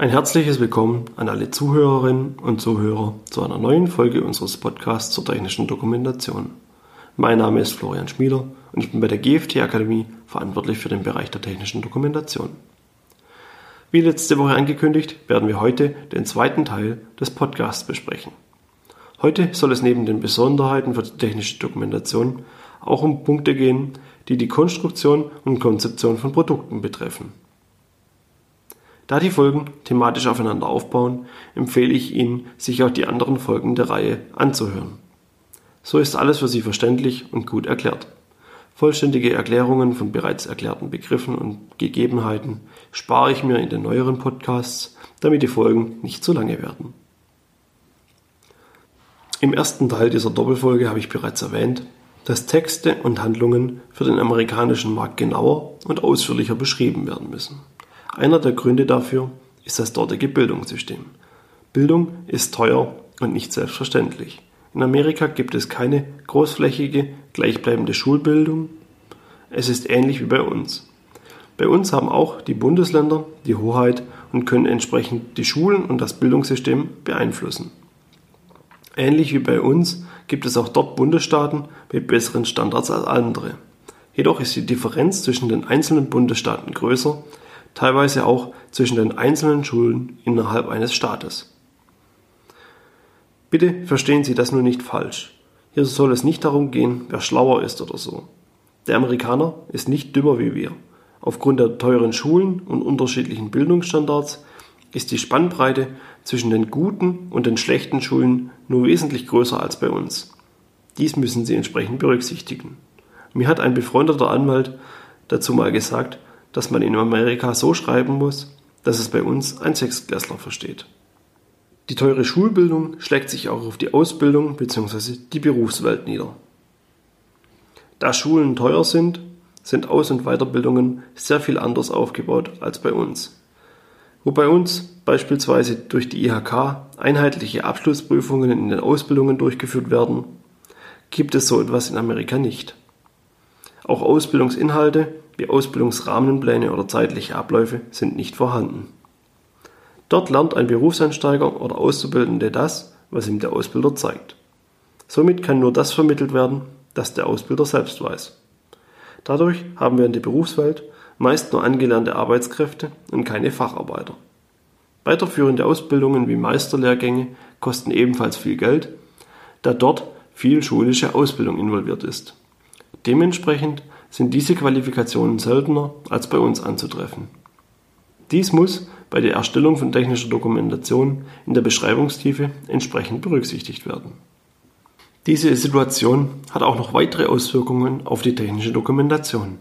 Ein herzliches Willkommen an alle Zuhörerinnen und Zuhörer zu einer neuen Folge unseres Podcasts zur technischen Dokumentation. Mein Name ist Florian Schmieder und ich bin bei der GFT Akademie verantwortlich für den Bereich der technischen Dokumentation. Wie letzte Woche angekündigt, werden wir heute den zweiten Teil des Podcasts besprechen. Heute soll es neben den Besonderheiten für die technische Dokumentation auch um Punkte gehen, die die Konstruktion und Konzeption von Produkten betreffen. Da die Folgen thematisch aufeinander aufbauen, empfehle ich Ihnen, sich auch die anderen Folgen der Reihe anzuhören. So ist alles für Sie verständlich und gut erklärt. Vollständige Erklärungen von bereits erklärten Begriffen und Gegebenheiten spare ich mir in den neueren Podcasts, damit die Folgen nicht zu lange werden. Im ersten Teil dieser Doppelfolge habe ich bereits erwähnt, dass Texte und Handlungen für den amerikanischen Markt genauer und ausführlicher beschrieben werden müssen. Einer der Gründe dafür ist das dortige Bildungssystem. Bildung ist teuer und nicht selbstverständlich. In Amerika gibt es keine großflächige, gleichbleibende Schulbildung. Es ist ähnlich wie bei uns. Bei uns haben auch die Bundesländer die Hoheit und können entsprechend die Schulen und das Bildungssystem beeinflussen. Ähnlich wie bei uns gibt es auch dort Bundesstaaten mit besseren Standards als andere. Jedoch ist die Differenz zwischen den einzelnen Bundesstaaten größer teilweise auch zwischen den einzelnen Schulen innerhalb eines Staates. Bitte verstehen Sie das nur nicht falsch. Hier soll es nicht darum gehen, wer schlauer ist oder so. Der Amerikaner ist nicht dümmer wie wir. Aufgrund der teuren Schulen und unterschiedlichen Bildungsstandards ist die Spannbreite zwischen den guten und den schlechten Schulen nur wesentlich größer als bei uns. Dies müssen Sie entsprechend berücksichtigen. Mir hat ein befreundeter Anwalt dazu mal gesagt, dass man in Amerika so schreiben muss, dass es bei uns ein Sechstklässler versteht. Die teure Schulbildung schlägt sich auch auf die Ausbildung bzw. die Berufswelt nieder. Da Schulen teuer sind, sind Aus- und Weiterbildungen sehr viel anders aufgebaut als bei uns. Wo bei uns beispielsweise durch die IHK einheitliche Abschlussprüfungen in den Ausbildungen durchgeführt werden, gibt es so etwas in Amerika nicht. Auch Ausbildungsinhalte wie Ausbildungsrahmenpläne oder zeitliche Abläufe sind nicht vorhanden. Dort lernt ein Berufseinsteiger oder Auszubildende das, was ihm der Ausbilder zeigt. Somit kann nur das vermittelt werden, das der Ausbilder selbst weiß. Dadurch haben wir in der Berufswelt meist nur angelernte Arbeitskräfte und keine Facharbeiter. Weiterführende Ausbildungen wie Meisterlehrgänge kosten ebenfalls viel Geld, da dort viel schulische Ausbildung involviert ist. Dementsprechend sind diese Qualifikationen seltener als bei uns anzutreffen. Dies muss bei der Erstellung von technischer Dokumentation in der Beschreibungstiefe entsprechend berücksichtigt werden. Diese Situation hat auch noch weitere Auswirkungen auf die technische Dokumentation.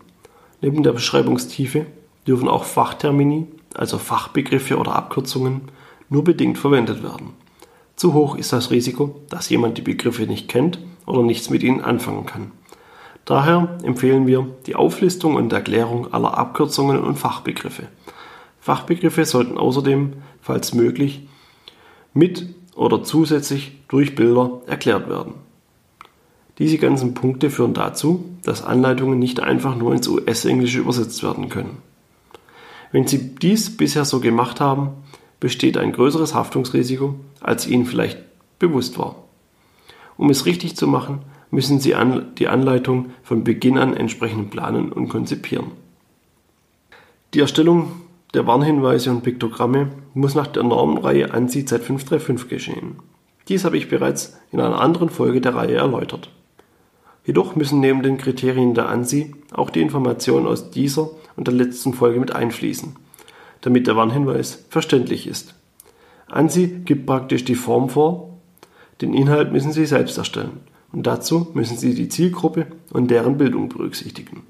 Neben der Beschreibungstiefe dürfen auch Fachtermini, also Fachbegriffe oder Abkürzungen, nur bedingt verwendet werden. Zu hoch ist das Risiko, dass jemand die Begriffe nicht kennt oder nichts mit ihnen anfangen kann. Daher empfehlen wir die Auflistung und Erklärung aller Abkürzungen und Fachbegriffe. Fachbegriffe sollten außerdem, falls möglich, mit oder zusätzlich durch Bilder erklärt werden. Diese ganzen Punkte führen dazu, dass Anleitungen nicht einfach nur ins US-Englische übersetzt werden können. Wenn Sie dies bisher so gemacht haben, besteht ein größeres Haftungsrisiko, als Ihnen vielleicht bewusst war. Um es richtig zu machen, müssen Sie die Anleitung von Beginn an entsprechend planen und konzipieren. Die Erstellung der Warnhinweise und Piktogramme muss nach der Normenreihe ANSI Z535 geschehen. Dies habe ich bereits in einer anderen Folge der Reihe erläutert. Jedoch müssen neben den Kriterien der ANSI auch die Informationen aus dieser und der letzten Folge mit einfließen, damit der Warnhinweis verständlich ist. ANSI gibt praktisch die Form vor, den Inhalt müssen Sie selbst erstellen und dazu müssen Sie die Zielgruppe und deren Bildung berücksichtigen.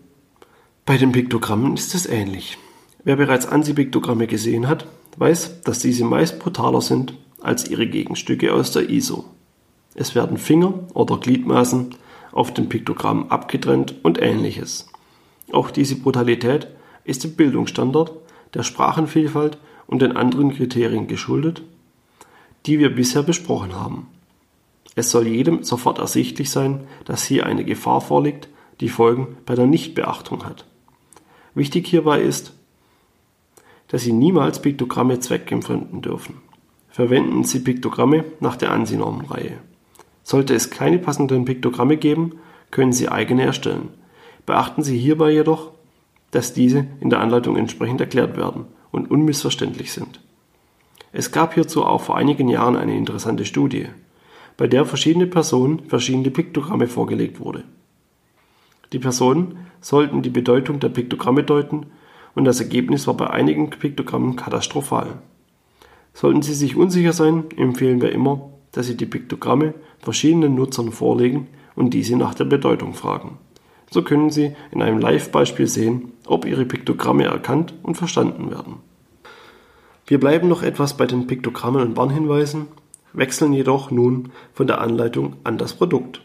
Bei den Piktogrammen ist es ähnlich. Wer bereits ANSI-Piktogramme gesehen hat, weiß, dass diese meist brutaler sind als ihre Gegenstücke aus der ISO. Es werden Finger oder Gliedmaßen auf dem Piktogramm abgetrennt und ähnliches. Auch diese Brutalität ist dem Bildungsstandard, der Sprachenvielfalt und den anderen Kriterien geschuldet, die wir bisher besprochen haben. Es soll jedem sofort ersichtlich sein, dass hier eine Gefahr vorliegt, die Folgen bei der Nichtbeachtung hat. Wichtig hierbei ist, dass Sie niemals Piktogramme zweckentfremden dürfen. Verwenden Sie Piktogramme nach der ANSI-Normenreihe. Sollte es keine passenden Piktogramme geben, können Sie eigene erstellen. Beachten Sie hierbei jedoch, dass diese in der Anleitung entsprechend erklärt werden und unmissverständlich sind. Es gab hierzu auch vor einigen Jahren eine interessante Studie, bei der verschiedene Personen verschiedene Piktogramme vorgelegt wurde. Die Personen sollten die Bedeutung der Piktogramme deuten und das Ergebnis war bei einigen Piktogrammen katastrophal. Sollten Sie sich unsicher sein, empfehlen wir immer, dass Sie die Piktogramme verschiedenen Nutzern vorlegen und diese nach der Bedeutung fragen. So können Sie in einem Live-Beispiel sehen, ob Ihre Piktogramme erkannt und verstanden werden. Wir bleiben noch etwas bei den Piktogrammen und Warnhinweisen, wechseln jedoch nun von der Anleitung an das Produkt.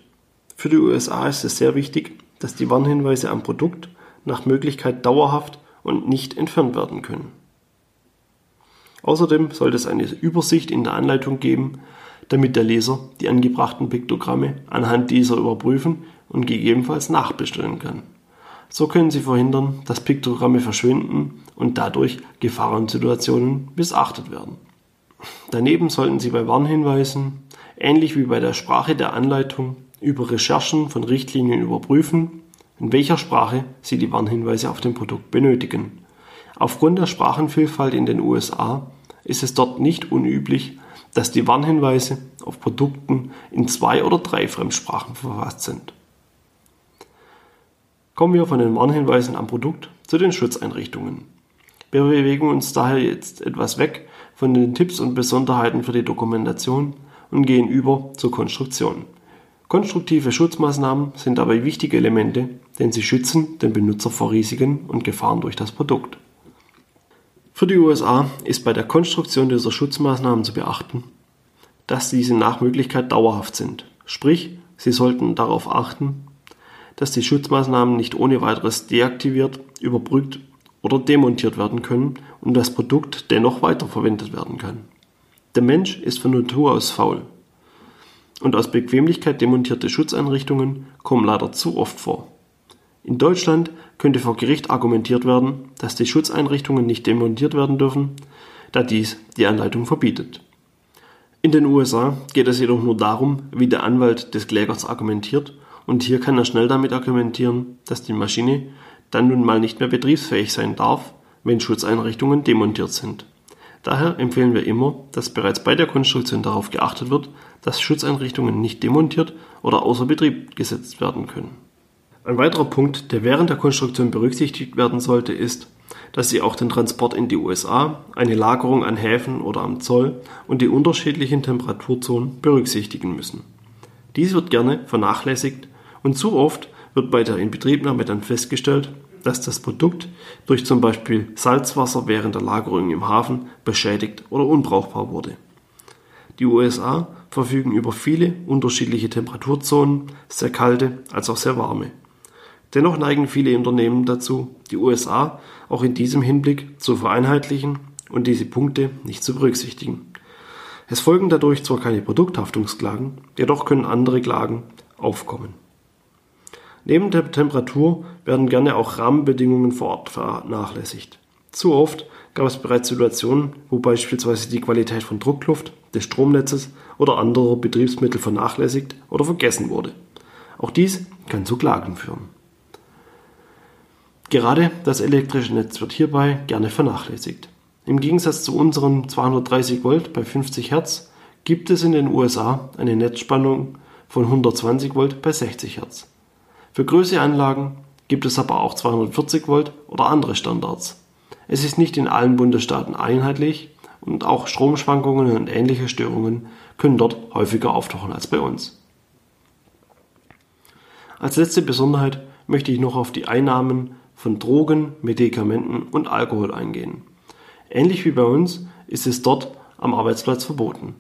Für die USA ist es sehr wichtig, dass die Warnhinweise am Produkt nach Möglichkeit dauerhaft und nicht entfernt werden können. Außerdem sollte es eine Übersicht in der Anleitung geben, damit der Leser die angebrachten Piktogramme anhand dieser überprüfen und gegebenenfalls nachbestellen kann. So können Sie verhindern, dass Piktogramme verschwinden und dadurch Gefahrensituationen missachtet werden. Daneben sollten Sie bei Warnhinweisen, ähnlich wie bei der Sprache der Anleitung, über Recherchen von Richtlinien überprüfen, in welcher Sprache Sie die Warnhinweise auf dem Produkt benötigen. Aufgrund der Sprachenvielfalt in den USA ist es dort nicht unüblich, dass die Warnhinweise auf Produkten in zwei oder drei Fremdsprachen verfasst sind. Kommen wir von den Warnhinweisen am Produkt zu den Schutzeinrichtungen. Wir bewegen uns daher jetzt etwas weg von den Tipps und Besonderheiten für die Dokumentation und gehen über zur Konstruktion. Konstruktive Schutzmaßnahmen sind dabei wichtige Elemente, denn sie schützen den Benutzer vor Risiken und Gefahren durch das Produkt. Für die USA ist bei der Konstruktion dieser Schutzmaßnahmen zu beachten, dass diese nach Möglichkeit dauerhaft sind. Sprich, Sie sollten darauf achten, dass die Schutzmaßnahmen nicht ohne weiteres deaktiviert, überbrückt oder demontiert werden können und das Produkt dennoch weiterverwendet werden kann. Der Mensch ist von Natur aus faul. Und aus Bequemlichkeit demontierte Schutzeinrichtungen kommen leider zu oft vor. In Deutschland könnte vor Gericht argumentiert werden, dass die Schutzeinrichtungen nicht demontiert werden dürfen, da dies die Anleitung verbietet. In den USA geht es jedoch nur darum, wie der Anwalt des Klägers argumentiert, und hier kann er schnell damit argumentieren, dass die Maschine dann nun mal nicht mehr betriebsfähig sein darf, wenn Schutzeinrichtungen demontiert sind. Daher empfehlen wir immer, dass bereits bei der Konstruktion darauf geachtet wird, dass Schutzeinrichtungen nicht demontiert oder außer Betrieb gesetzt werden können. Ein weiterer Punkt, der während der Konstruktion berücksichtigt werden sollte, ist, dass Sie auch den Transport in die USA, eine Lagerung an Häfen oder am Zoll und die unterschiedlichen Temperaturzonen berücksichtigen müssen. Dies wird gerne vernachlässigt und zu oft wird bei der Inbetriebnahme dann festgestellt, dass das Produkt durch zum Beispiel Salzwasser während der Lagerung im Hafen beschädigt oder unbrauchbar wurde. Die USA verfügen über viele unterschiedliche Temperaturzonen, sehr kalte als auch sehr warme. Dennoch neigen viele Unternehmen dazu, die USA auch in diesem Hinblick zu vereinheitlichen und diese Punkte nicht zu berücksichtigen. Es folgen dadurch zwar keine Produkthaftungsklagen, jedoch können andere Klagen aufkommen. Neben der Temperatur werden gerne auch Rahmenbedingungen vor Ort vernachlässigt. Zu oft gab es bereits Situationen, wo beispielsweise die Qualität von Druckluft, des Stromnetzes oder anderer Betriebsmittel vernachlässigt oder vergessen wurde. Auch dies kann zu Klagen führen. Gerade das elektrische Netz wird hierbei gerne vernachlässigt. Im Gegensatz zu unseren 230 Volt bei 50 Hertz gibt es in den USA eine Netzspannung von 120 Volt bei 60 Hertz. Für größere Anlagen gibt es aber auch 240 Volt oder andere Standards. Es ist nicht in allen Bundesstaaten einheitlich und auch Stromschwankungen und ähnliche Störungen können dort häufiger auftauchen als bei uns. Als letzte Besonderheit möchte ich noch auf die Einnahmen von Drogen, Medikamenten und Alkohol eingehen. Ähnlich wie bei uns ist es dort am Arbeitsplatz verboten.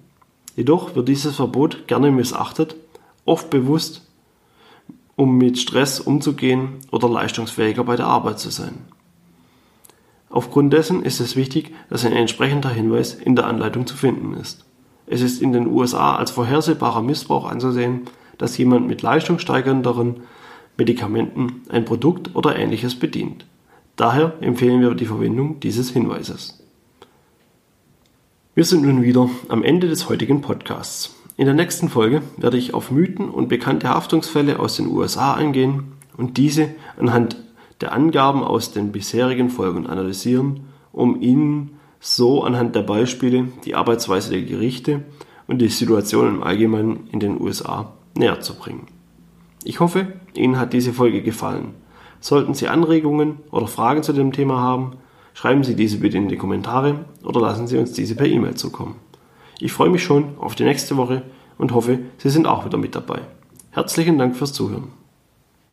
Jedoch wird dieses Verbot gerne missachtet, oft bewusst, um mit Stress umzugehen oder leistungsfähiger bei der Arbeit zu sein. Aufgrund dessen ist es wichtig, dass ein entsprechender Hinweis in der Anleitung zu finden ist. Es ist in den USA als vorhersehbarer Missbrauch anzusehen, dass jemand mit leistungssteigernderen Medikamenten ein Produkt oder ähnliches bedient. Daher empfehlen wir die Verwendung dieses Hinweises. Wir sind nun wieder am Ende des heutigen Podcasts. In der nächsten Folge werde ich auf Mythen und bekannte Haftungsfälle aus den USA eingehen und diese anhand der Angaben aus den bisherigen Folgen analysieren, um Ihnen so anhand der Beispiele die Arbeitsweise der Gerichte und die Situation im Allgemeinen in den USA näher zu bringen. Ich hoffe, Ihnen hat diese Folge gefallen. Sollten Sie Anregungen oder Fragen zu dem Thema haben, schreiben Sie diese bitte in die Kommentare oder lassen Sie uns diese per E-Mail zukommen. Ich freue mich schon auf die nächste Woche und hoffe, Sie sind auch wieder mit dabei. Herzlichen Dank fürs Zuhören.